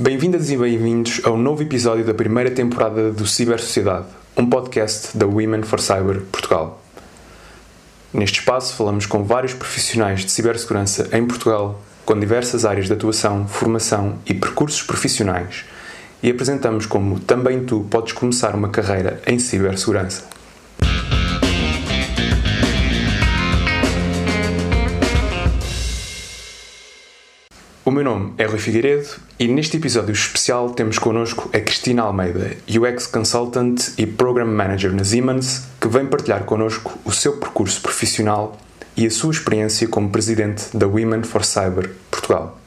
Bem-vindas e bem-vindos ao novo episódio da primeira temporada do Ciber Sociedade, um podcast da Women for Cyber Portugal. Neste espaço falamos com vários profissionais de cibersegurança em Portugal, com diversas áreas de atuação, formação e percursos profissionais, e apresentamos como também tu podes começar uma carreira em cibersegurança. O meu nome é Rui Figueiredo e neste episódio especial temos connosco a Cristina Almeida, UX Consultant e Program Manager na Siemens, que vem partilhar connosco o seu percurso profissional e a sua experiência como presidente da Women for Cyber Portugal.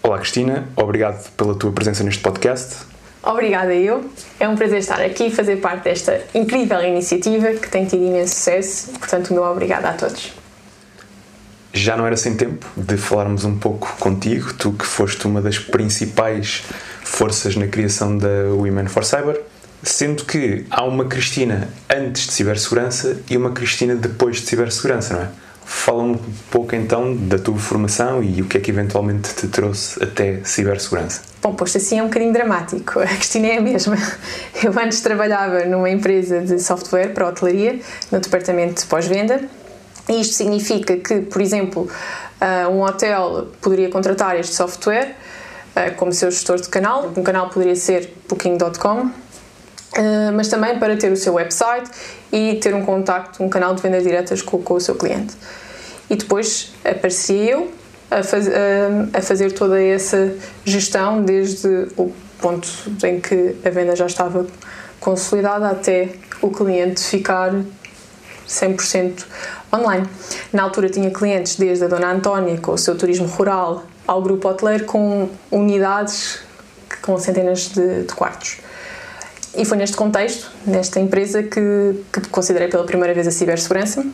Olá Cristina, obrigado pela tua presença neste podcast. Obrigada eu. É um prazer estar aqui e fazer parte desta incrível iniciativa que tem tido imenso sucesso. Portanto, meu obrigado a todos já não era sem tempo de falarmos um pouco contigo, tu que foste uma das principais forças na criação da Women for Cyber, sendo que há uma Cristina antes de cibersegurança e uma Cristina depois de cibersegurança, não é? Fala um pouco então da tua formação e o que é que eventualmente te trouxe até cibersegurança. Bom, posto assim é um bocadinho dramático. A Cristina é a mesma. Eu antes trabalhava numa empresa de software para hotelaria, no departamento de pós-venda, isto significa que, por exemplo, uh, um hotel poderia contratar este software uh, como seu gestor de canal. Um canal poderia ser Booking.com, uh, mas também para ter o seu website e ter um contacto, um canal de vendas diretas com, com o seu cliente. E depois aparecia eu a, faz, a fazer toda essa gestão desde o ponto em que a venda já estava consolidada até o cliente ficar 100% online. Na altura tinha clientes desde a Dona Antónia com o seu turismo rural ao grupo hoteleiro com unidades com centenas de, de quartos. E foi neste contexto, nesta empresa, que, que considerei pela primeira vez a cibersegurança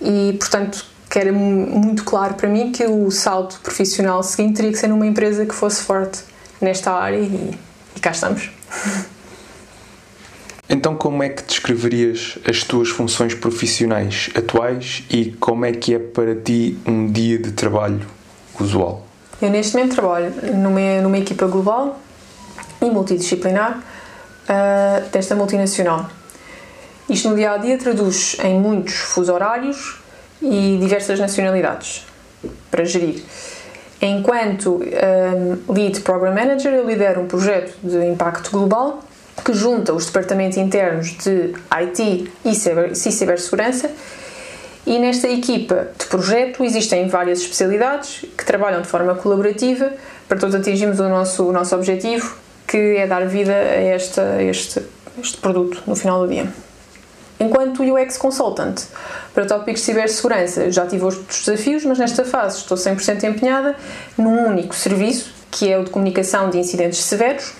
e, portanto, que era muito claro para mim que o salto profissional seguinte teria que ser numa empresa que fosse forte nesta área e, e cá estamos. Então, como é que descreverias as tuas funções profissionais atuais e como é que é para ti um dia de trabalho usual? Eu, neste momento, trabalho numa, numa equipa global e multidisciplinar uh, desta multinacional. Isto no dia a dia traduz em muitos fuso horários e diversas nacionalidades para gerir. Enquanto um, ah, Lead Program Manager, eu lidero um projeto de impacto global que junta os departamentos internos de IT e, ciber, cibersegurança. E nesta equipa de projeto existem várias especialidades que trabalham de forma colaborativa para todos atingirmos o nosso, o nosso objetivo, que é dar vida a, esta, a este, este produto no final do dia. Enquanto UX Consultant, para tópicos de cibersegurança, já tive outros desafios, mas nesta fase estou 100% empenhada num único serviço, que é o de comunicação de incidentes severos,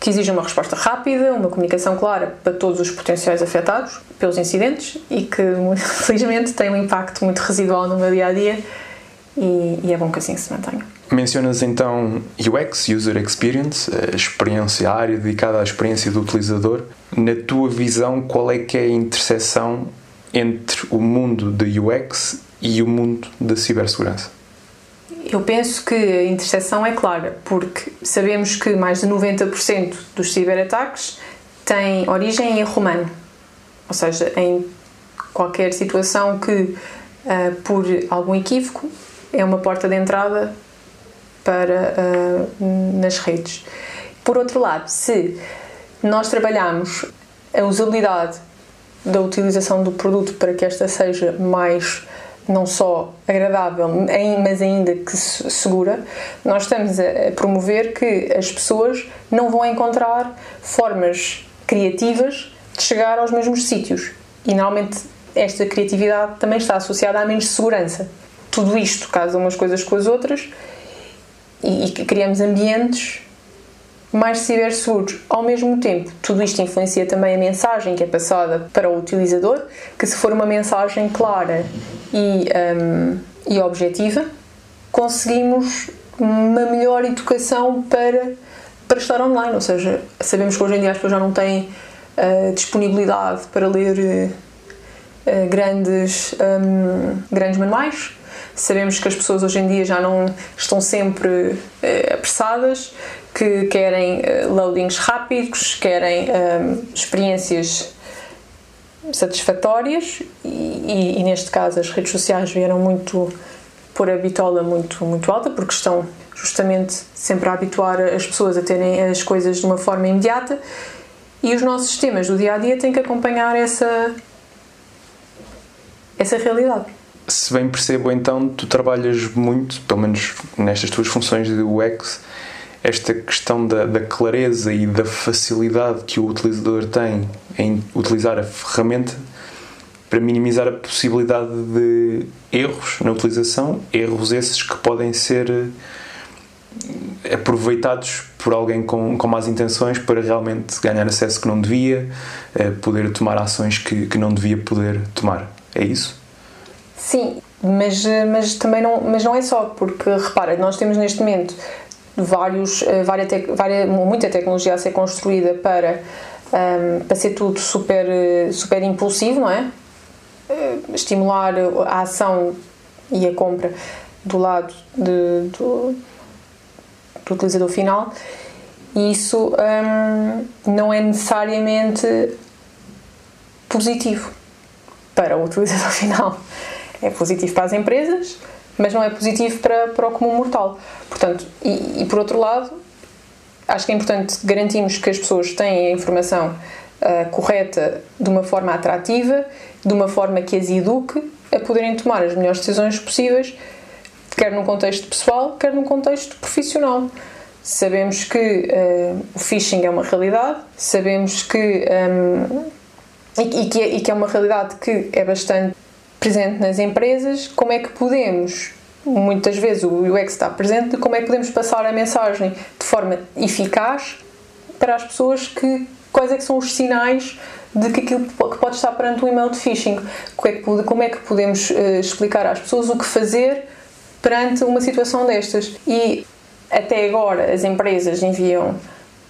que exige uma resposta rápida, uma comunicação clara para todos os potenciais afetados pelos incidentes e que, felizmente, tem um impacto muito residual no meu dia a dia e, e é bom que assim se mantenha. Mencionas então UX, User Experience, a experiência, a área dedicada à experiência do utilizador. Na tua visão, qual é que é a interseção entre o mundo da UX e o mundo da cibersegurança? Eu penso que a interseção é clara, porque sabemos que mais de 90% dos ciberataques têm origem em erro humano, ou seja, em qualquer situação que, uh, por algum equívoco, é uma porta de entrada para uh, nas redes. Por outro lado, se nós trabalhamos a usabilidade da utilização do produto para que esta seja mais não só agradável, mas ainda que segura, nós estamos a promover que as pessoas não vão encontrar formas criativas de chegar aos mesmos sítios. E normalmente esta criatividade também está associada à menos segurança. Tudo isto casa umas coisas com as outras e, e criamos ambientes mais ciberseguros. Ao mesmo tempo, tudo isto influencia também a mensagem que é passada para o utilizador, que se for uma mensagem clara e, um, e objetiva, conseguimos uma melhor educação para, para estar online. Ou seja, sabemos que hoje em dia as pessoas já não têm uh, disponibilidade para ler uh, grandes, um, grandes manuais, Sabemos que as pessoas hoje em dia já não estão sempre apressadas, que querem uh, loadings rápidos, querem uh, experiências satisfatórias e, e, neste caso as redes sociais vieram muito pôr a bitola muito, muito alta porque estão justamente sempre a habituar as pessoas a terem as coisas de uma forma imediata e os nossos sistemas do dia a dia têm que acompanhar essa, essa realidade. Se bem percebo, então, tu trabalhas muito, pelo menos nestas tuas funções de UX, esta questão da, da, clareza e da facilidade que o utilizador tem em utilizar a ferramenta para minimizar a possibilidade de erros na utilização, erros esses que podem ser eh, aproveitados por alguém com, com más intenções para realmente ganhar acesso que não devia, eh, poder tomar ações que, que não devia poder tomar. É isso? Sim, mas, mas também não, mas não é só, porque repara, nós temos neste momento vários, eh, várias, várias, muita tecnologia a ser construída para, um, ehm, para ser tudo super, eh, super impulsivo, não é? Eh, estimular a ação e a compra do lado de, do, do utilizador final e isso um, ehm, não é necessariamente positivo para o utilizador final. É positivo para as empresas, mas não é positivo para, para o comum mortal. Portanto, e, e por outro lado, acho que é importante garantirmos que as pessoas têm a informação uh, correta de uma forma atrativa, de uma forma que as eduque a poderem tomar as melhores decisões possíveis, quer num contexto pessoal, quer num contexto profissional. Sabemos que uh, o phishing é uma realidade, sabemos que. Um, e, e, que é, e que é uma realidade que é bastante presente nas empresas, como é que podemos, muitas vezes o UX está presente, como é que podemos passar a mensagem de forma eficaz para as pessoas que quais é que são os sinais de que aquilo que pode estar perante um e-mail de phishing. Como é que podemos uh, explicar às pessoas o que fazer perante uma situação destas? E até agora as empresas enviam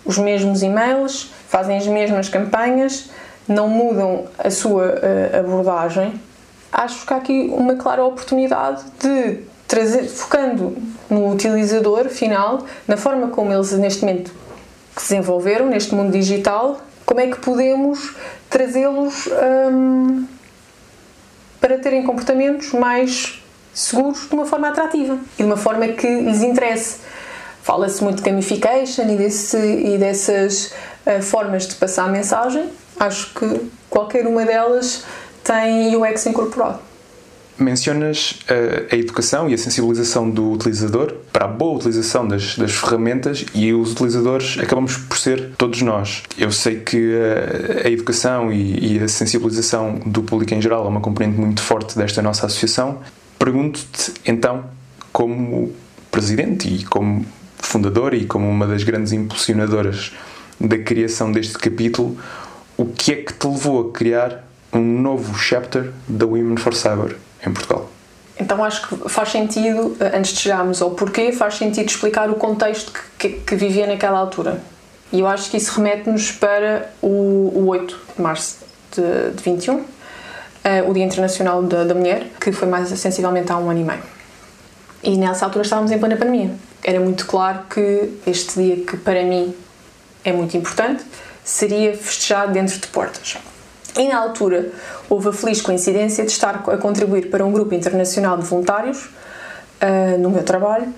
os mesmos e-mails, fazem as mesmas campanhas, não mudam a sua uh, abordagem acho que há aqui uma clara oportunidade de trazer, focando no utilizador final, na forma como eles neste momento se desenvolveram neste mundo digital, como é que podemos trazê-los hum, para terem comportamentos mais seguros de uma forma atrativa e de uma forma que lhes interesse. Fala-se muito de gamification e, desse, e dessas uh, formas de passar a mensagem. Acho que qualquer uma delas tem UX incorporado. Mencionas a, eh, a educação e a sensibilização do utilizador para a boa utilização das, das ferramentas e os utilizadores acabamos por ser todos nós. Eu sei que a, a educação e, e, a sensibilização do público em geral é uma componente muito forte desta nossa associação. Pergunto-te então, como presidente e como fundadora e como uma das grandes impulsionadoras da criação deste capítulo, o que é que te levou a criar um novo chapter da Women for Cyber em Portugal. Então acho que faz sentido, eh, antes de chegarmos ao porquê, faz sentido explicar o contexto que, que, que vivia naquela altura. E eu acho que isso remete-nos para o, o 8 de março de, de 21, uh, eh, o Dia Internacional da, da Mulher, que foi mais sensivelmente há um ano e meio. E nessa altura estávamos em plena pandemia. Era muito claro que este dia, que para mim é muito importante, seria festejado dentro de portas. E na altura houve a feliz coincidência de estar a contribuir para um grupo internacional de voluntários uh, no meu trabalho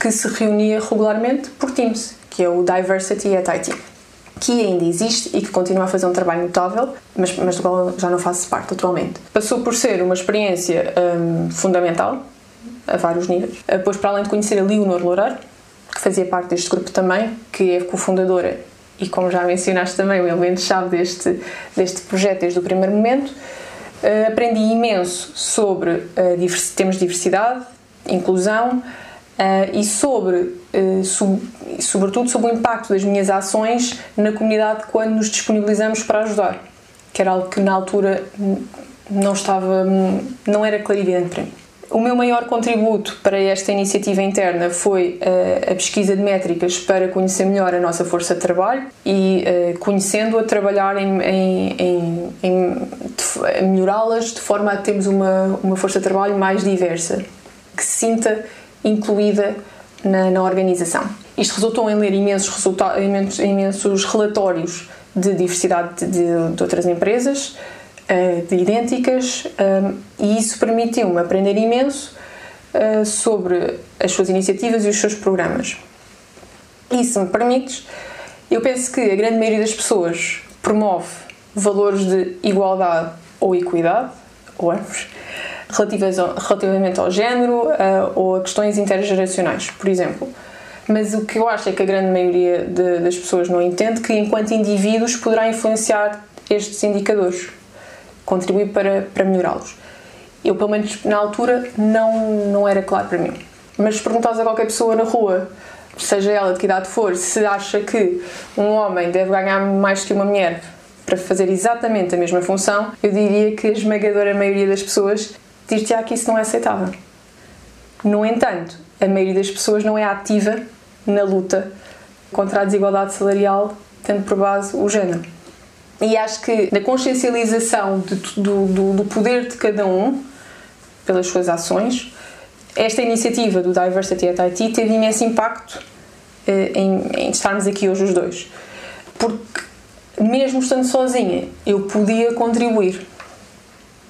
que se reunia regularmente por Teams, que é o Diversity at IT, que ainda existe e que continua a fazer um trabalho notável, mas, mas do qual já não faço parte atualmente. Passou por ser uma experiência um, fundamental a vários níveis, uh, pois para além de conhecer a Leonor Loureiro, que fazia parte deste grupo também, que é cofundadora e como já mencionaste também, o elemento-chave deste, deste projeto desde o primeiro momento. Uh, aprendi imenso sobre uh, temas de diversidade, inclusão uh, e sobre, sub, sobretudo, sobre o impacto das minhas ações na comunidade quando nos disponibilizamos para ajudar, que era algo que na altura não estava, não era clarividente para mim. O meu maior contributo para esta iniciativa interna foi uh, a pesquisa de métricas para conhecer melhor a nossa força de trabalho e, uh, conhecendo-a, trabalhar em, em, em, em melhorá-las de forma a termos uma, uma força de trabalho mais diversa. que se sinta incluída na, na organização. Isto resultou em ler imensos, imensos, imensos relatórios de diversidade de, de outras empresas, uh, de idênticas, um, e isso permitiu-me aprender imenso uh, sobre as suas iniciativas e os seus programas. E se me permites, eu penso que a grande maioria das pessoas promove valores de igualdade ou equidade, ou ambos, relativamente ao género uh, ou a questões intergeracionais, por exemplo. Mas o que eu acho é que a grande maioria de, das pessoas não entende que, enquanto indivíduos, poderá influenciar estes indicadores, contribuir para, para melhorá-los. Eu, pelo menos na altura, não, não era claro para mim. Mas se perguntares a qualquer pessoa na rua, seja ela de que idade for, se acha que um homem deve ganhar mais que uma mulher para fazer exatamente a mesma função, eu diria que a esmagadora maioria das pessoas dir-te-á que isso não é aceitável. No entanto, a maioria das pessoas não é ativa na luta contra a desigualdade salarial, tendo por base o género. E acho que na consciencialização de, do, do, do poder de cada um, pelas suas ações, esta iniciativa do Diversity at IT teve imenso impacto eh, em, em estarmos aqui hoje os dois. Porque, mesmo estando sozinha, eu podia contribuir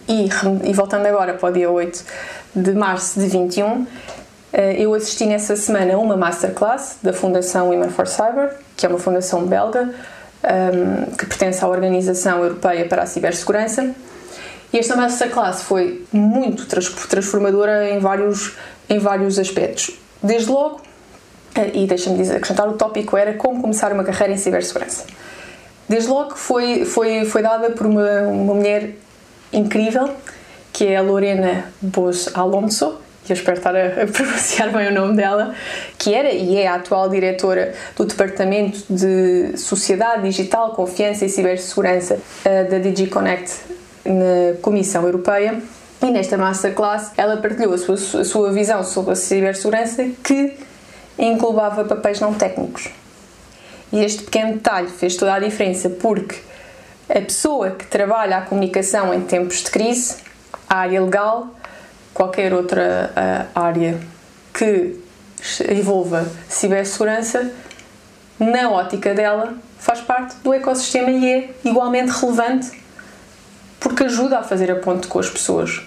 e, e voltando agora para o dia 8 de março de 21, eh, eu assisti nessa semana a uma masterclass da Fundação Women for Cyber, que é uma fundação belga um, que pertence à Organização Europeia para a Cibersegurança. E esta masterclass foi muito transformadora em vários, em vários aspectos. Desde logo, eh, e deixa-me acrescentar, o tópico era como começar uma carreira em cibersegurança. Desde logo foi, foi, foi dada por uma, uma mulher incrível, que é a Lorena Bos Alonso, que eu espero estar a, a pronunciar bem o nome dela, que era e é a atual diretora do Departamento de Sociedade Digital, Confiança e Cibersegurança uh, da DigiConnect na Comissão Europeia. E nesta masterclass ela partilhou a sua, a sua visão sobre a cibersegurança que englobava papéis não técnicos. E este pequeno detalhe fez toda a diferença porque a pessoa que trabalha a comunicação em tempos de crise, a área legal, qualquer outra uh, área que envolva cibersegurança, na ótica dela, faz parte do ecossistema e é igualmente relevante porque ajuda a fazer a ponte com as pessoas.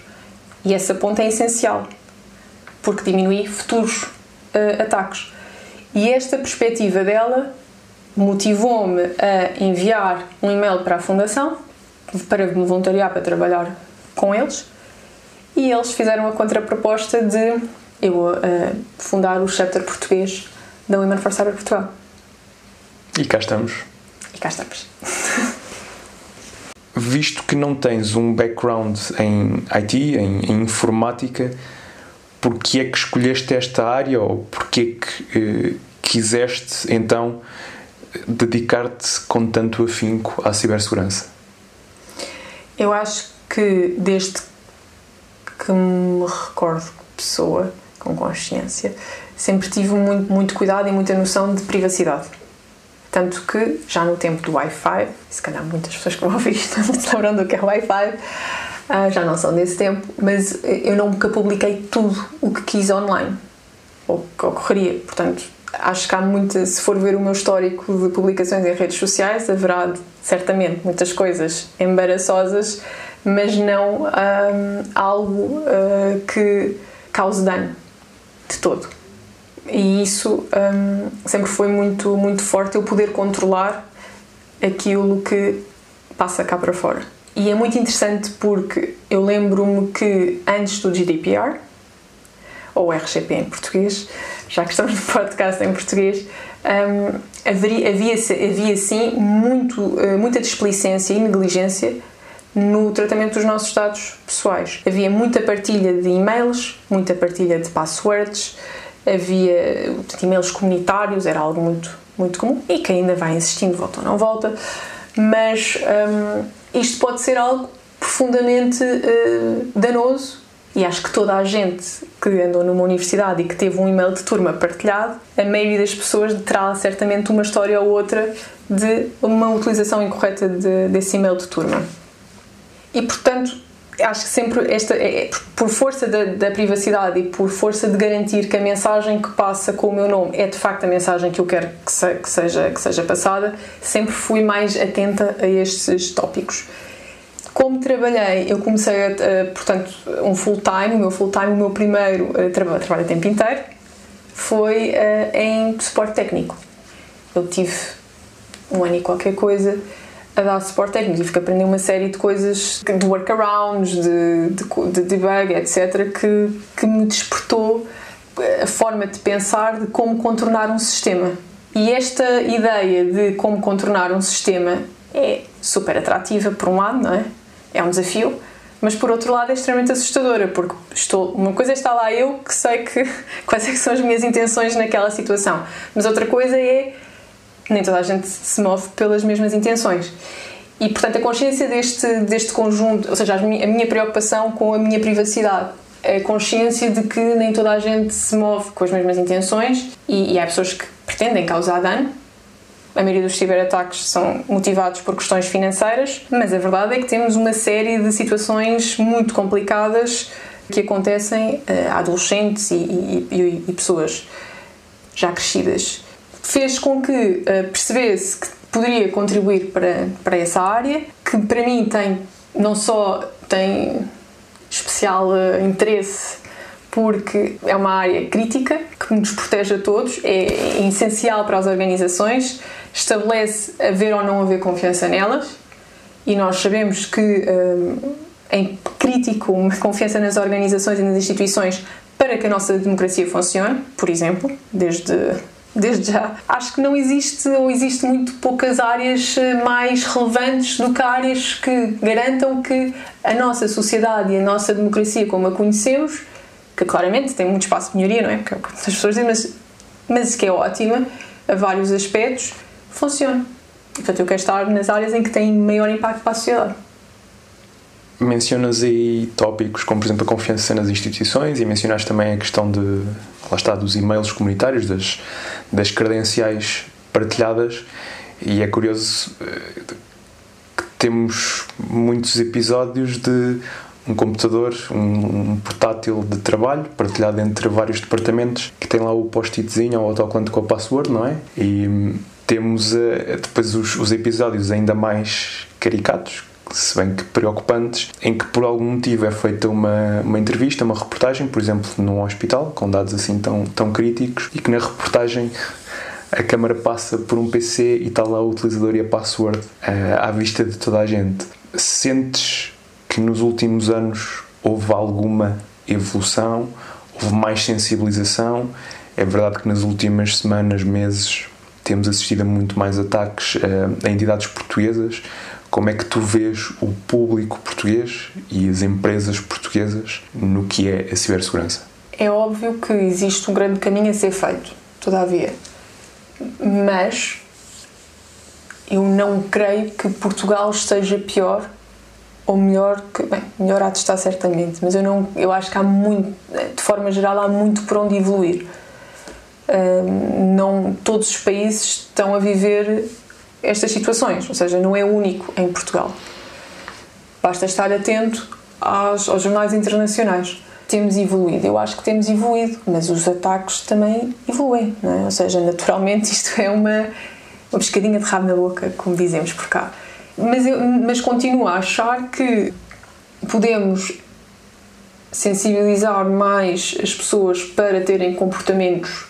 E essa ponte é essencial porque diminui futuros uh, ataques. E esta perspectiva dela motivou-me a enviar um e-mail para a Fundação para me voluntariar para trabalhar com eles e eles fizeram a contraproposta de eu uh, fundar o chapter português da Women for Cyber Portugal. E cá estamos. E cá estamos. Visto que não tens um background em IT, em, em informática, porquê é que escolheste esta área ou porquê é que uh, quiseste então dedicar-te com tanto afinco à cibersegurança? Eu acho que desde que me recordo pessoa com consciência, sempre tive muito, muito cuidado e muita noção de privacidade. Tanto que, já no tempo do Wi-Fi, se calhar muitas pessoas que vão isto não se do que é Wi-Fi, ah, já não são desse tempo, mas eu nunca publiquei tudo o que quis online, ou que ocorreria. Portanto, acho que há muita, se for ver o meu histórico de publicações em redes sociais, haverá certamente muitas coisas embaraçosas, mas não um, algo uh, que cause dano de todo. E isso um, sempre foi muito, muito forte, eu poder controlar aquilo que passa cá para fora. E é muito interessante porque eu lembro-me que antes do GDPR, ou RGP em português, já que estamos no podcast em português, um, havia, havia, havia sim muito, eh, muita displicência e negligência no tratamento dos nossos dados pessoais. Havia muita partilha de e-mails, muita partilha de passwords, havia e-mails comunitários, era algo muito, muito comum e que ainda vai existindo, volta ou não volta, mas um, isto pode ser algo profundamente uh, danoso e acho que toda a gente que andou numa universidade e que teve um e-mail de turma partilhado, a maioria das pessoas terá certamente uma história ou outra de uma utilização incorreta de, desse e-mail de turma. E portanto, acho que sempre esta é, por força da, da, privacidade e por força de garantir que a mensagem que passa com o meu nome é de facto a mensagem que eu quero que, se, que seja que seja passada sempre fui mais atenta a estes tópicos. Como trabalhei eu comecei a, a portanto um full time o meu full time o meu primeiro uh, trabalho, trabalho a tempo inteiro foi uh, em suporte técnico. Eu tive um ano e qualquer coisa a dar suporte técnico. Tive que aprender uma série de coisas, de workarounds, de, de, de debug, etc., que, que me despertou a forma de pensar de como contornar um sistema. E esta ideia de como contornar um sistema é super atrativa, por um lado, não é? É um desafio, mas por outro lado é extremamente assustadora, porque estou, uma coisa é estar lá eu que sei que, quais é que são as minhas intenções naquela situação, mas outra coisa é nem toda a gente se move pelas mesmas intenções. E, portanto, a consciência deste, deste conjunto, ou seja, a minha, preocupação com a minha privacidade, a consciência de que nem toda a gente se move com as mesmas intenções e, e há pessoas que pretendem causar dano. A maioria dos ciberataques são motivados por questões financeiras, mas a verdade é que temos uma série de situações muito complicadas que acontecem a adolescentes e, e, e pessoas já crescidas fez com que uh, percebesse que poderia contribuir para, para essa área, que para mim tem não só tem especial uh, interesse porque é uma área crítica que nos protege a todos, é, essencial para as organizações, estabelece haver ou não haver confiança nelas e nós sabemos que é crítico uma confiança nas organizações e nas instituições para que a nossa democracia funcione, por exemplo, desde desde já. Acho que não existe ou existe muito poucas áreas eh, mais relevantes do que áreas que garantam que a nossa sociedade e a nossa democracia como a conhecemos, que claramente tem muito espaço de melhoria, não é? Porque é as pessoas dizem, mas, mas que é ótima a vários aspectos, funciona. Portanto, eu quero estar nas áreas em que tem maior impacto para a sociedade mencionas aí tópicos como, por exemplo, a confiança nas instituições e mencionaste também a questão de, lá está, dos e-mails comunitários, das, das credenciais partilhadas e é curioso eh, que temos muitos episódios de um computador, um, um, portátil de trabalho partilhado entre vários departamentos que tem lá o post-itzinho ou o autocolante com a password, não é? E hum, temos uh, depois os, os episódios ainda mais caricatos se bem que preocupantes, em que por algum motivo é feita uma, uma entrevista, uma reportagem, por exemplo, num hospital, com dados assim tão, tão críticos, e que na reportagem a câmara passa por um PC e está lá o utilizador e a password uh, à vista de toda a gente. Sentes que nos últimos anos houve alguma evolução, houve mais sensibilização? É verdade que nas últimas semanas, meses, temos assistido a muito mais ataques uh, a entidades portuguesas, como é que tu vês o público português e as empresas portuguesas no que é a cibersegurança? É óbvio que existe um grande caminho a ser feito, todavia. Mas eu não creio que Portugal esteja pior ou melhor que bem, melhor há de estar certamente, mas eu não eu acho que há muito de forma geral há muito por onde evoluir. não todos os países estão a viver estas situações, ou seja, não é único em Portugal. Basta estar atento aos, aos jornais internacionais. Temos evoluído, eu acho que temos evoluído, mas os ataques também evoluem, é? ou seja, naturalmente isto é uma, uma pescadinha de rabo na boca, como dizemos por cá. Mas, eu, mas continuo a achar que podemos sensibilizar mais as pessoas para terem comportamentos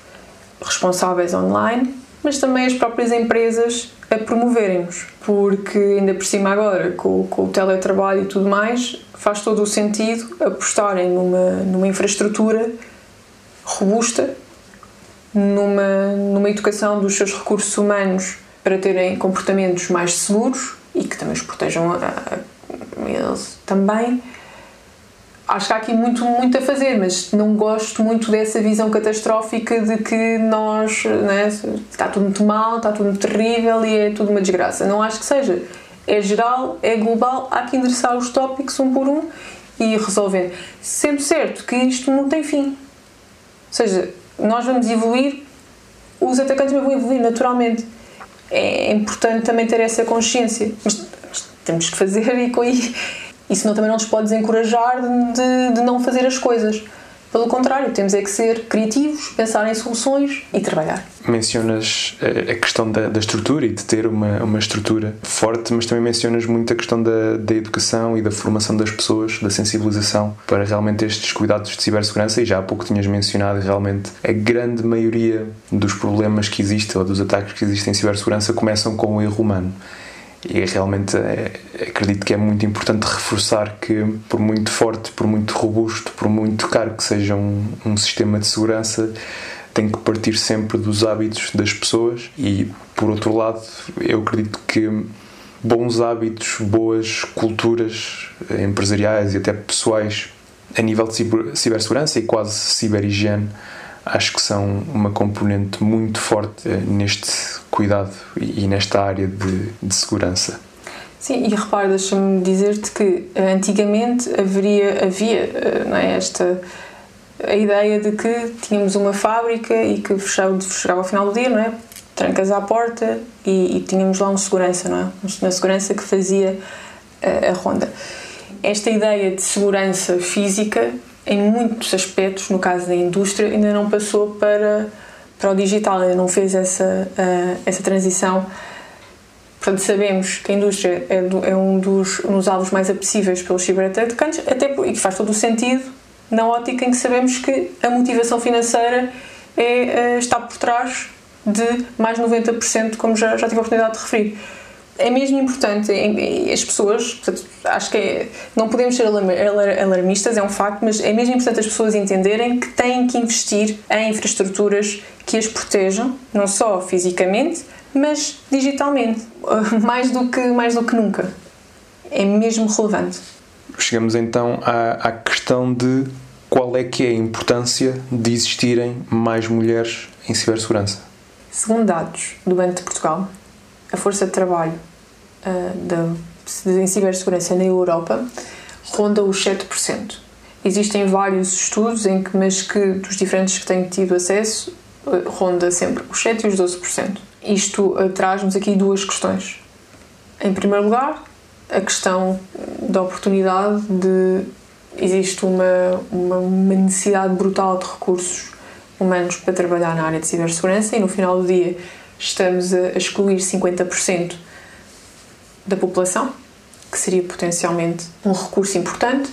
responsáveis online, mas também as próprias empresas a promoverem-nos, porque ainda por cima agora, com, com, o teletrabalho e tudo mais, faz todo o sentido apostarem numa, numa infraestrutura robusta, numa, numa educação dos seus recursos humanos para terem comportamentos mais seguros e que também os protejam a, a eles também acho que há aqui muito, muito a fazer, mas não gosto muito dessa visão catastrófica de que nós né, está tudo muito mal, está tudo muito terrível e é tudo uma desgraça. Não acho que seja. É geral, é global, há que endereçar os tópicos um por um e resolver. Sendo certo que isto não tem fim. Ou seja, nós vamos evoluir, os atacantes vão evoluir naturalmente. É importante também ter essa consciência. Mas, mas temos que fazer e, e Isso não, também não nos pode desencorajar de, de não fazer as coisas. Pelo contrário, temos é que ser criativos, pensar em soluções e trabalhar. Mencionas eh, a questão da, da estrutura e de ter uma, uma estrutura forte, mas também mencionas muito a questão da, da educação e da formação das pessoas, da sensibilização para realmente estes cuidados de cibersegurança. E já há pouco tinhas mencionado realmente a grande maioria dos problemas que existem ou dos ataques que existem em cibersegurança começam com o erro humano e realmente é, acredito que é muito importante reforçar que, por muito forte, por muito robusto, por muito caro que seja um, um sistema de segurança, tem que partir sempre dos hábitos das pessoas. E, por outro lado, eu acredito que bons hábitos, boas culturas empresariais e até pessoais a nível de cibersegurança e quase ciberhigiene acho que são uma componente muito forte eh, neste cuidado e nesta área de, de segurança. Sim, e repare, deixa-me dizer-te que eh, antigamente haveria, havia eh, não é, esta a ideia de que tínhamos uma fábrica e que fechava, fechava ao final do dia, não é? Trancas à porta e, e tínhamos lá um segurança, não é? Uma segurança que fazia a, a ronda. Esta ideia de segurança física em muitos aspectos, no caso da indústria, ainda não passou para, para o digital, ainda não fez essa, uh, essa transição. Portanto, sabemos que a indústria é, do, é um dos nos alvos mais apetecíveis pelos ciberatacantes, até por, e que faz todo o sentido na ótica em que sabemos que a motivação financeira é, uh, está por trás de mais 90%, como já, já tive a oportunidade de referir é mesmo importante as pessoas, portanto, acho que é, não podemos ser alarmistas, é um facto, mas é mesmo importante as pessoas entenderem que têm que investir em infraestruturas que as protejam, não só fisicamente, mas digitalmente, mais do que, mais do que nunca. É mesmo relevante. Chegamos então à, à questão de qual é que é a importância de existirem mais mulheres em cibersegurança. Segundo dados do Banco de Portugal, a força de trabalho uh, da, em cibersegurança na Europa ronda os 7%. Existem vários estudos, em que, mas que dos diferentes que tenho tido acesso, uh, ronda sempre os 7% e os 12%. Isto uh, traz-nos aqui duas questões. Em primeiro lugar, a questão da oportunidade de. Existe uma, uma, uma necessidade brutal de recursos humanos para trabalhar na área de cibersegurança e no final do dia estamos a excluir 50% da população, que seria potencialmente um recurso importante.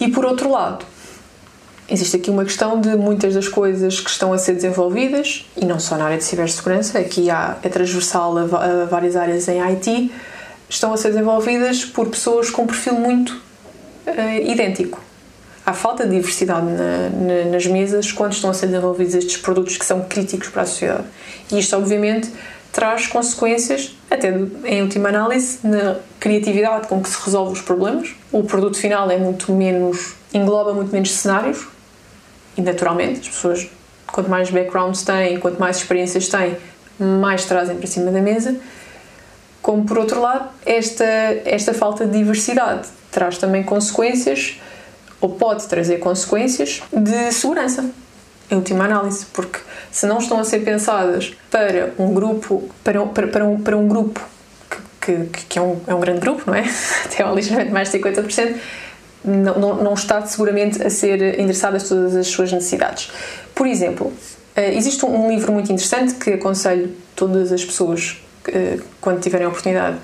E por outro lado, existe aqui uma questão de muitas das coisas que estão a ser desenvolvidas, e não só na área de cibersegurança, aqui há, é transversal a, a várias áreas em IT, estão a ser desenvolvidas por pessoas com um perfil muito uh, idêntico há falta de diversidade na, na, nas mesas quando estão a ser desenvolvidos estes produtos que são críticos para a sociedade. E isto, obviamente, traz consequências, até em última análise, na criatividade com que se resolve os problemas. O produto final é muito menos, engloba muito menos cenários, e naturalmente, as pessoas, quanto mais backgrounds têm, quanto mais experiências têm, mais trazem para cima da mesa. Como por outro lado, esta, esta falta de diversidade traz também consequências ou pode trazer consequências de segurança, em última análise, porque se não estão a ser pensadas para um grupo, para, para, para, um, para um grupo que, que, que é, um, é um grande grupo, não é? Até ligeiramente mais de 50%, não, não, não está seguramente a ser endereçadas todas as suas necessidades. Por exemplo, eh, existe um livro muito interessante que aconselho todas as pessoas, eh, quando tiverem a oportunidade,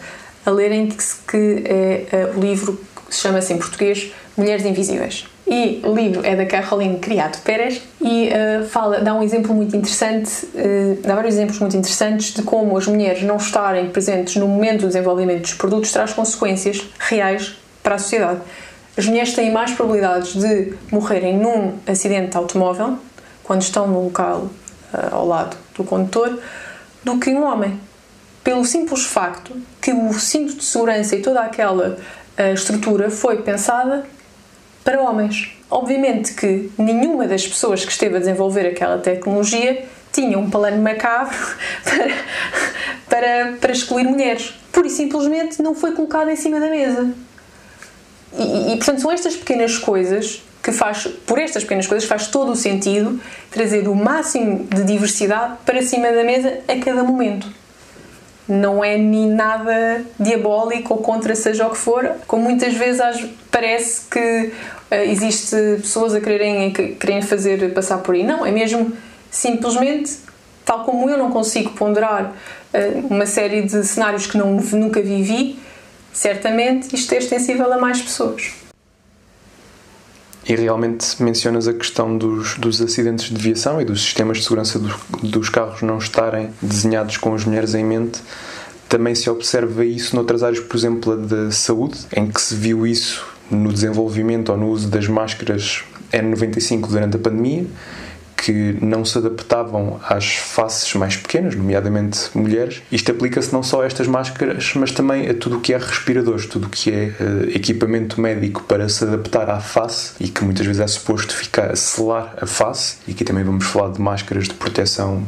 a lerem, que é eh, o livro que se chama-se em português Mulheres Invisíveis. E o livro é da Caroline Criado Pérez e uh, fala, dá um exemplo muito interessante, uh, dá vários exemplos muito interessantes de como as mulheres não estarem presentes no momento do desenvolvimento dos produtos traz consequências reais para a sociedade. As mulheres têm mais probabilidades de morrerem num acidente de automóvel, quando estão no local uh, ao lado do condutor, do que um homem. Pelo simples facto que o cinto de segurança e toda aquela estrutura foi pensada para homens. Obviamente que nenhuma das pessoas que esteve a desenvolver aquela tecnologia tinha um plano macabro para, para, para excluir mulheres. Pura e simplesmente não foi colocado em cima da mesa. E, e, portanto são estas pequenas coisas que faz, por estas pequenas coisas faz todo o sentido trazer o máximo de diversidade para cima da mesa a cada momento. não é nem nada diabólico ou contra seja o que for, como muitas vezes parece que existe pessoas a quererem, a quererem fazer passar por aí. Não, é mesmo simplesmente, tal como eu não consigo ponderar uh, uma série de cenários que não, nunca vivi, certamente isto é extensível a mais pessoas. E realmente mencionas a questão dos, dos acidentes de viação e dos sistemas de segurança dos, dos carros não estarem desenhados com as mulheres em mente. Também se observa isso noutras áreas, por exemplo, a da saúde, em que se viu isso no desenvolvimento ou no uso das máscaras N95 durante a pandemia que não se adaptavam às faces mais pequenas, nomeadamente mulheres. Isto aplica-se não só a estas máscaras, mas também a tudo o que é respiradores, tudo o que é uh, equipamento médico para se adaptar à face e que muitas vezes é suposto ficar a selar a face. E aqui também vamos falar de máscaras de proteção,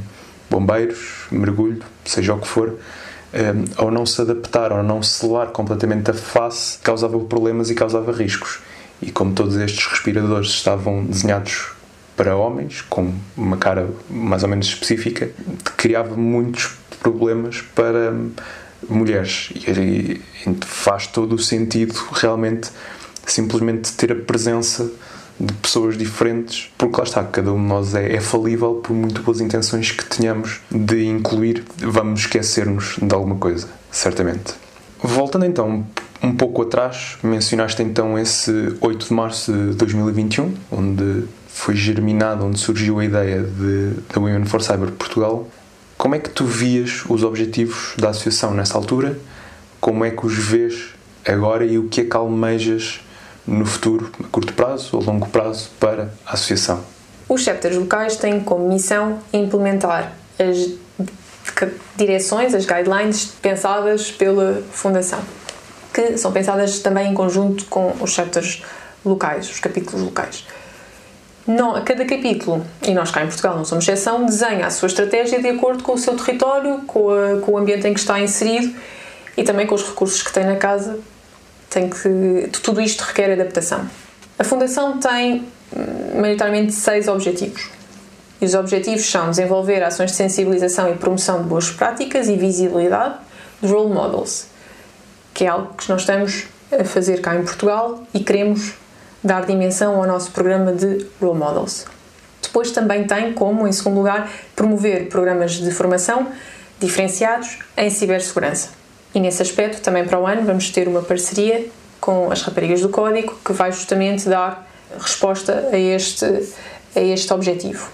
bombeiros, mergulho, seja o que for. Um, eh, ao não se adaptar, ao não selar completamente a face, causava problemas e causava riscos. E como todos estes respiradores estavam desenhados para homens, com uma cara mais ou menos específica, criava muitos problemas para mulheres. E faz todo o sentido realmente simplesmente ter a presença de pessoas diferentes, porque lá está, cada um de nós é, é falível por muito boas intenções que tenhamos de incluir, vamos esquecer-nos de alguma coisa, certamente. Voltando então um pouco atrás, mencionaste então esse 8 de março de 2021, onde foi germinado, onde surgiu a ideia de, da Women for Cyber Portugal, como é que tu vias os objetivos da associação nessa altura? Como é que os vês agora e o que é que almejas no futuro, a curto prazo ou longo prazo, para a associação? Os chapters locais têm como missão implementar as direções, as guidelines pensadas pela Fundação, que são pensadas também em conjunto com os chapters locais, os capítulos locais. Não, cada capítulo, e nós cá em Portugal não somos exceção, desenha a sua estratégia de acordo com o seu território, com, a, com o ambiente em que está inserido e também com os recursos que tem na casa. Tem que, tudo isto requer adaptação. A Fundação tem hum, maioritariamente seis objetivos. E os objetivos são desenvolver ações de sensibilização e promoção de boas práticas e visibilidade de role models, que é algo que nós estamos a fazer cá em Portugal e queremos dar dimensão ao nosso programa de Role Models. Depois também tem como, em segundo lugar, promover programas de formação diferenciados em cibersegurança. E nesse aspecto, também para o ano, vamos ter uma parceria com as raparigas do Código que vai justamente dar resposta a este, a este objetivo.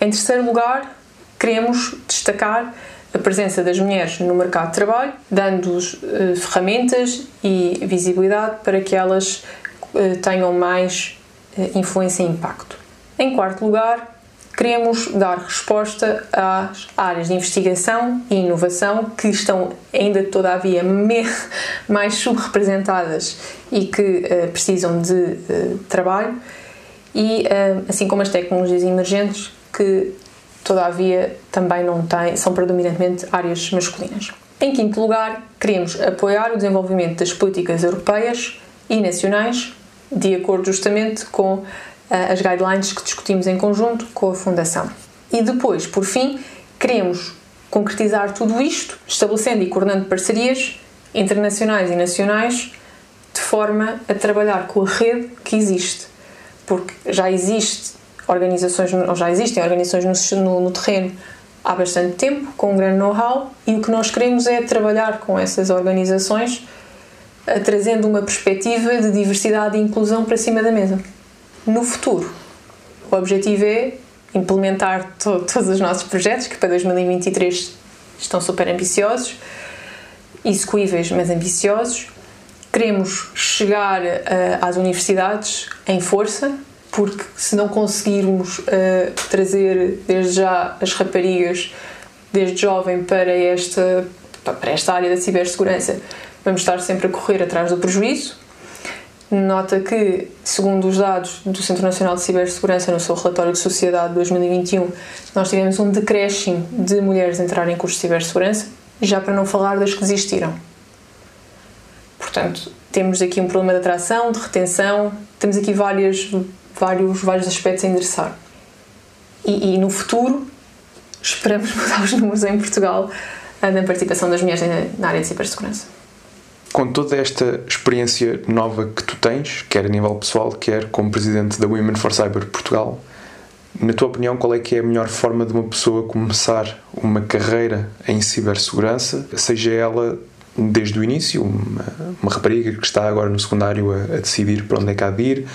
Em terceiro lugar, queremos destacar a presença das mulheres no mercado de trabalho, dando-lhes uh, ferramentas e visibilidade para que elas eh, tenham mais eh, influência e impacto. Em quarto lugar, queremos dar resposta às áreas de investigação e inovação que estão ainda todavia mais subrepresentadas e que uh, precisam de uh, trabalho e uh, assim como as tecnologias emergentes que todavia também não têm, são predominantemente áreas masculinas. Em quinto lugar, queremos apoiar o desenvolvimento das políticas europeias e nacionais de acordo justamente com as guidelines que discutimos em conjunto com a Fundação. E depois, por fim, queremos concretizar tudo isto, estabelecendo e coordenando parcerias internacionais e nacionais de forma a trabalhar com a rede que existe. Porque já existe organizações, ou já existem organizações no, no, no terreno há bastante tempo, com um grande know-how, e o que nós queremos é trabalhar com essas organizações trazendo uma perspectiva de diversidade e inclusão para cima da mesa. No futuro, o objetivo é implementar to todos os nossos projetos, que para 2023 estão super ambiciosos, execuíveis, mas ambiciosos. Queremos chegar uh, às universidades em força, porque se não conseguirmos uh, trazer desde já as raparigas, desde jovem, para esta, para esta área da cibersegurança, vamos estar sempre a correr atrás do prejuízo. Nota que, segundo os dados do Centro Nacional de Cibersegurança, no seu relatório de sociedade de 2021, nós tivemos um decréscimo de mulheres entrarem em cursos de cibersegurança, já para não falar das que desistiram. Portanto, temos aqui um problema de atração, de retenção, temos aqui várias, vários, vários aspectos a endereçar. E, e no futuro, esperamos mudar os números em Portugal da participação das mulheres na área de cibersegurança. Com toda esta experiência nova que tu tens, quer a nível pessoal, quer como presidente da Women for Cyber Portugal, na tua opinião, qual é que é a melhor forma de uma pessoa começar uma carreira em cibersegurança, seja ela desde o início, uma, uma rapariga que está agora no secundário a, a, decidir para onde é que há de ir,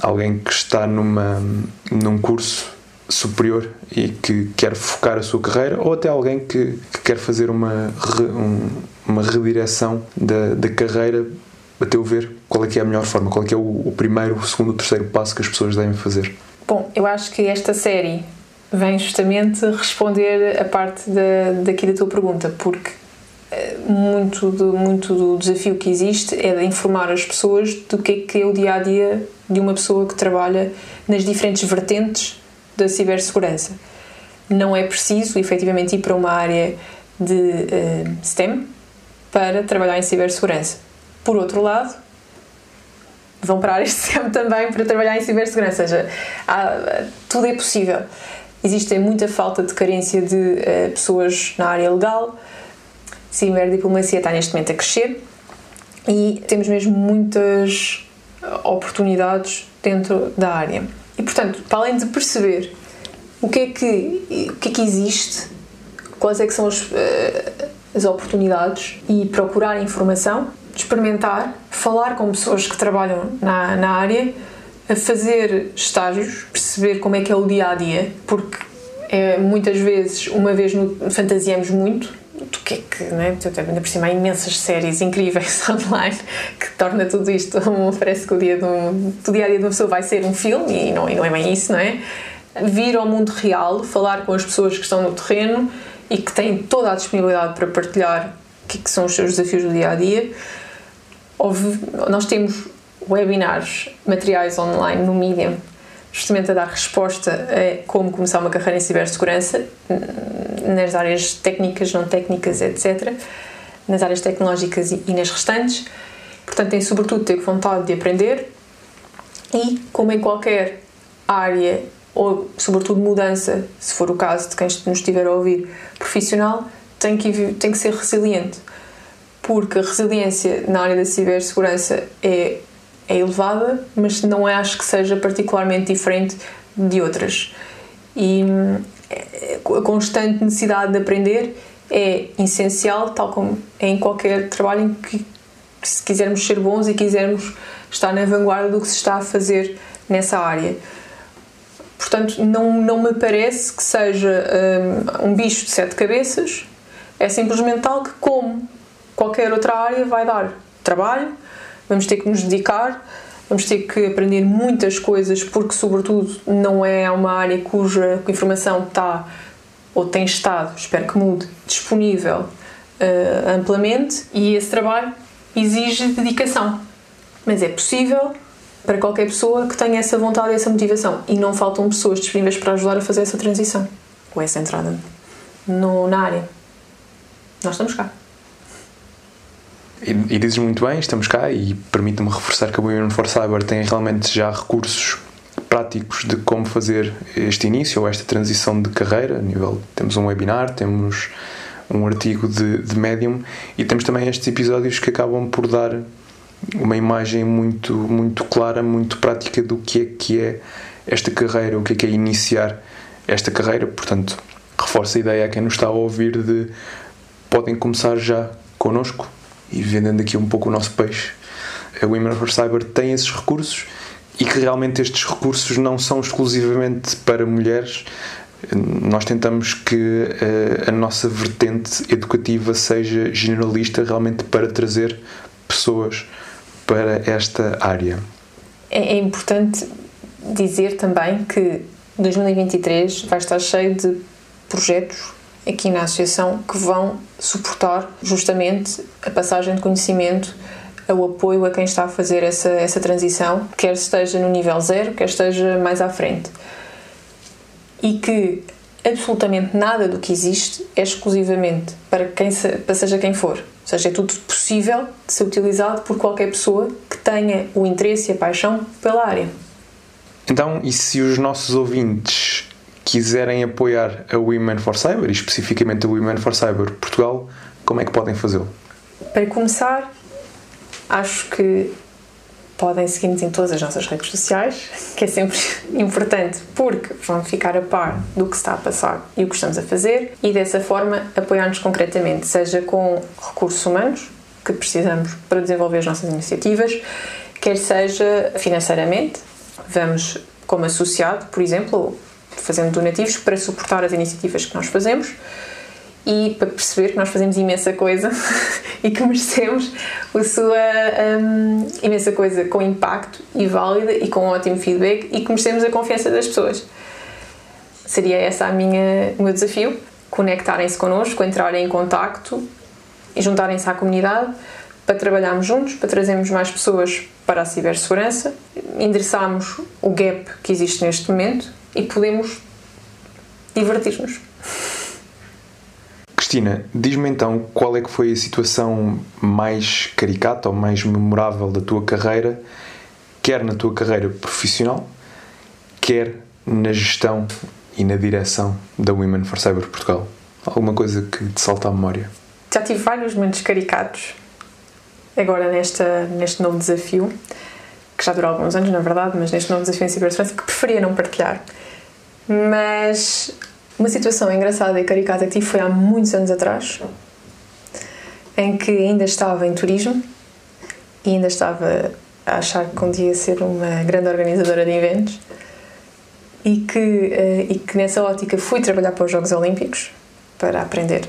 alguém que está numa, num curso superior e que quer focar a sua carreira, ou até alguém que, que quer fazer uma, um, uma redireção da, da carreira, a teu ver, qual é que é a melhor forma, qual é que é o, o primeiro, o segundo, o terceiro passo que as pessoas devem fazer? Bom, eu acho que esta série vem justamente responder a parte da, daqui da tua pergunta, porque eh, muito do, muito do desafio que existe é de informar as pessoas do que é que é o dia a dia de uma pessoa que trabalha nas diferentes vertentes da cibersegurança. Não é preciso, efetivamente, ir para uma área de uh, STEM para trabalhar em cibersegurança. Por outro lado, vão para a área de STEM também para trabalhar em cibersegurança. Ou seja, há, tudo é possível. Existe muita falta de carência de uh, pessoas na área legal. Ciberdiplomacia está neste momento a crescer e temos mesmo muitas oportunidades dentro da área. E portanto, para além de perceber o que é que, o que, é que existe, quais é que são as, uh, as oportunidades e procurar informação, experimentar, falar com pessoas que trabalham na, na área, a fazer estágios, perceber como é que é o dia a dia, porque é, muitas vezes, uma vez no, fantasiamos muito do que é que, né? ainda por cima há imensas séries incríveis online que torna tudo isto, parece que o dia, de um, o dia a dia de uma pessoa vai ser um filme e não, e não é bem isso, não é? Vir ao mundo real, falar com as pessoas que estão no terreno e que têm toda a disponibilidade para partilhar o que, é que são os seus desafios do dia a dia houve, nós temos webinars, materiais online no Medium, justamente a dar resposta a como começar uma carreira em cibersegurança, nas áreas técnicas, não técnicas, etc., nas áreas tecnológicas e nas restantes. Portanto, tem sobretudo ter vontade de aprender e, como em qualquer área, ou sobretudo mudança, se for o caso de quem nos estiver a ouvir, profissional, tem que, tem que ser resiliente porque a resiliência na área da cibersegurança é, é elevada, mas não é, acho que seja particularmente diferente de outras. E a constante necessidade de aprender é essencial, tal como é em qualquer trabalho em que, se quisermos ser bons e quisermos estar na vanguarda do que se está a fazer nessa área. Portanto, não, não me parece que seja um, um bicho de sete cabeças, é simplesmente tal que, como qualquer outra área vai dar trabalho, vamos ter que nos dedicar, vamos ter que aprender muitas coisas, porque, sobretudo, não é uma área cuja informação está ou tem estado, espero que mude, disponível uh, amplamente e esse trabalho exige dedicação. Mas é possível para qualquer pessoa que tenha essa vontade e essa motivação e não faltam pessoas disponíveis para ajudar a fazer essa transição ou essa entrada no, na área. Nós estamos cá. E, e dizes muito bem, estamos cá e permite-me reforçar que a Women for Cyber tem realmente já recursos práticos de como fazer este início ou esta transição de carreira. Nível, temos um webinar, temos um artigo de, de Medium e temos também estes episódios que acabam por dar uma imagem muito, muito clara, muito prática do que é que é esta carreira, o que é que é iniciar esta carreira. Portanto, reforço a ideia a quem nos está a ouvir de podem começar já connosco e vendendo aqui um pouco o nosso peixe, a Women for Cyber tem esses recursos e que realmente estes recursos não são exclusivamente para mulheres. Nós tentamos que eh, a nossa vertente educativa seja generalista realmente para trazer pessoas para esta área. É, é importante dizer também que 2023 vai estar cheio de projetos aqui na associação que vão suportar justamente a passagem de conhecimento, o apoio a quem está a fazer essa, essa transição, quer esteja no nível zero, quer esteja mais à frente. E que absolutamente nada do que existe é exclusivamente para quem se, para seja quem for. Ou seja, é tudo possível de ser utilizado por qualquer pessoa que tenha o interesse e a paixão pela área. Então, e se os nossos ouvintes quiserem apoiar a Women for Cyber e especificamente a Women for Cyber Portugal, como é que podem fazê-lo? Para começar, acho que podem seguir-nos em todas as nossas redes sociais, que é sempre importante porque vão ficar a par do que está a passar e o que estamos a fazer e dessa forma apoiar-nos concretamente, seja com recursos humanos que precisamos para desenvolver as nossas iniciativas, quer seja financeiramente, vamos como associado, por exemplo, fazendo donativos para suportar as iniciativas que nós fazemos e para perceber que nós fazemos imensa coisa e que merecemos a sua um, imensa coisa com impacto e válida e com ótimo feedback e que merecemos a confiança das pessoas. Seria essa a minha, o meu desafio, conectarem-se connosco, entrarem em contacto e juntarem-se à comunidade para trabalharmos juntos, para trazermos mais pessoas para a cibersegurança, endereçarmos o gap que existe neste momento e podemos divertir-nos. Cristina, diz-me então qual é que foi a situação mais caricata ou mais memorável da tua carreira, quer na tua carreira profissional, quer na gestão e na direção da Women for Cyber Portugal? Alguma coisa que te salta à memória? Já tive vários momentos caricatos agora nesta, neste novo desafio, que já durou alguns anos, na verdade, mas neste novo desafio em cibersegurança, que preferia não partilhar. Mas uma situação engraçada e caricata que tive foi há muitos anos atrás, em que ainda estava em turismo e ainda estava a achar que um dia ia ser uma grande organizadora de eventos e que, eh, e que nessa ótica fui trabalhar para os Jogos Olímpicos para aprender.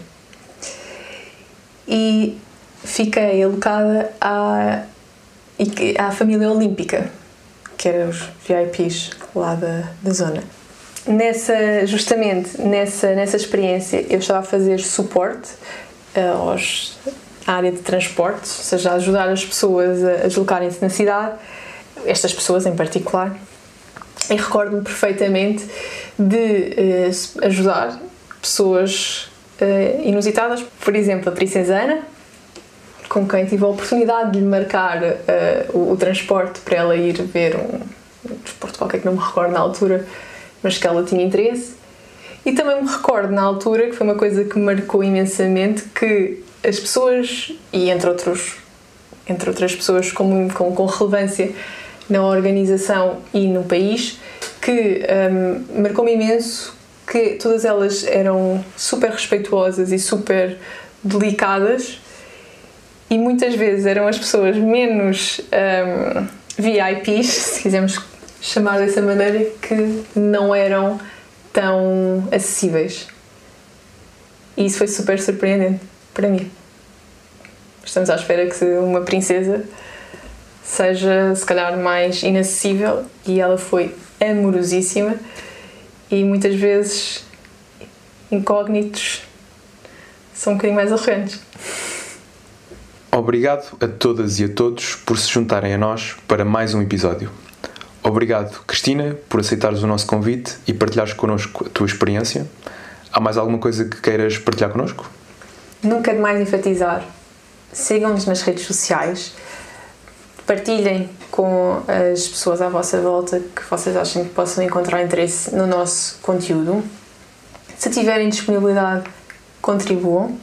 E fiquei alocada à, à família olímpica, que eram os VIPs lá da, da zona nessa, justamente nessa, nessa experiência, eu estava a fazer suporte uh, aos, à área de transportes, ou seja, a ajudar as pessoas a, deslocarem-se na cidade, estas pessoas em particular. E recordo-me perfeitamente de uh, ajudar pessoas uh, inusitadas, por exemplo, a Princesa Ana, com quem tive a oportunidade de lhe marcar o, o, transporte para ela ir ver um, um desporto qualquer que não me recordo na altura, mas que ela tinha interesse. E também me recordo na altura, que foi uma coisa que me marcou imensamente, que as pessoas, e entre, outros, entre outras pessoas com, com, com relevância na organização e no país, que um, marcou-me imenso que todas elas eram super respeituosas e super delicadas e muitas vezes eram as pessoas menos um, VIPs, se quisermos chamar dessa maneira, que não eram tão acessíveis. E isso foi super surpreendente para mim. Estamos à espera que uma princesa seja, se calhar, mais inacessível e ela foi amorosíssima e muitas vezes incógnitos são um bocadinho mais arrogantes. Obrigado a todas e a todos por se juntarem a nós para mais um episódio. Obrigado, Cristina, por aceitares o nosso convite e partilhares connosco a tua experiência. Há mais alguma coisa que queiras partilhar connosco? Nunca demais enfatizar. Sigam-nos nas redes sociais, partilhem com as pessoas à vossa volta que vocês acham que possam encontrar interesse no nosso conteúdo. Se tiverem disponibilidade, contribuam.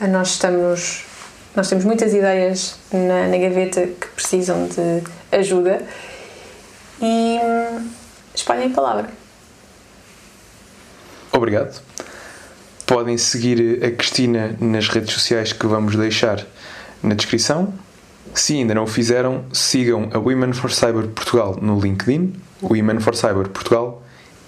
Nós estamos nós temos muitas ideias na, na gaveta que precisam de ajuda e hum, espalhem a palavra. Obrigado. Podem seguir a Cristina nas redes sociais que vamos deixar na descrição. Se ainda não o fizeram, sigam a Women for Cyber Portugal no LinkedIn, Women for Cyber Portugal,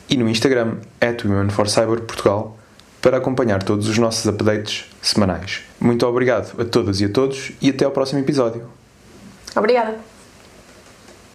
e no Instagram, at Women for Cyber Portugal, para acompanhar todos os nossos updates semanais. Muito obrigado a todas e a todos e até ao próximo episódio. Obrigada.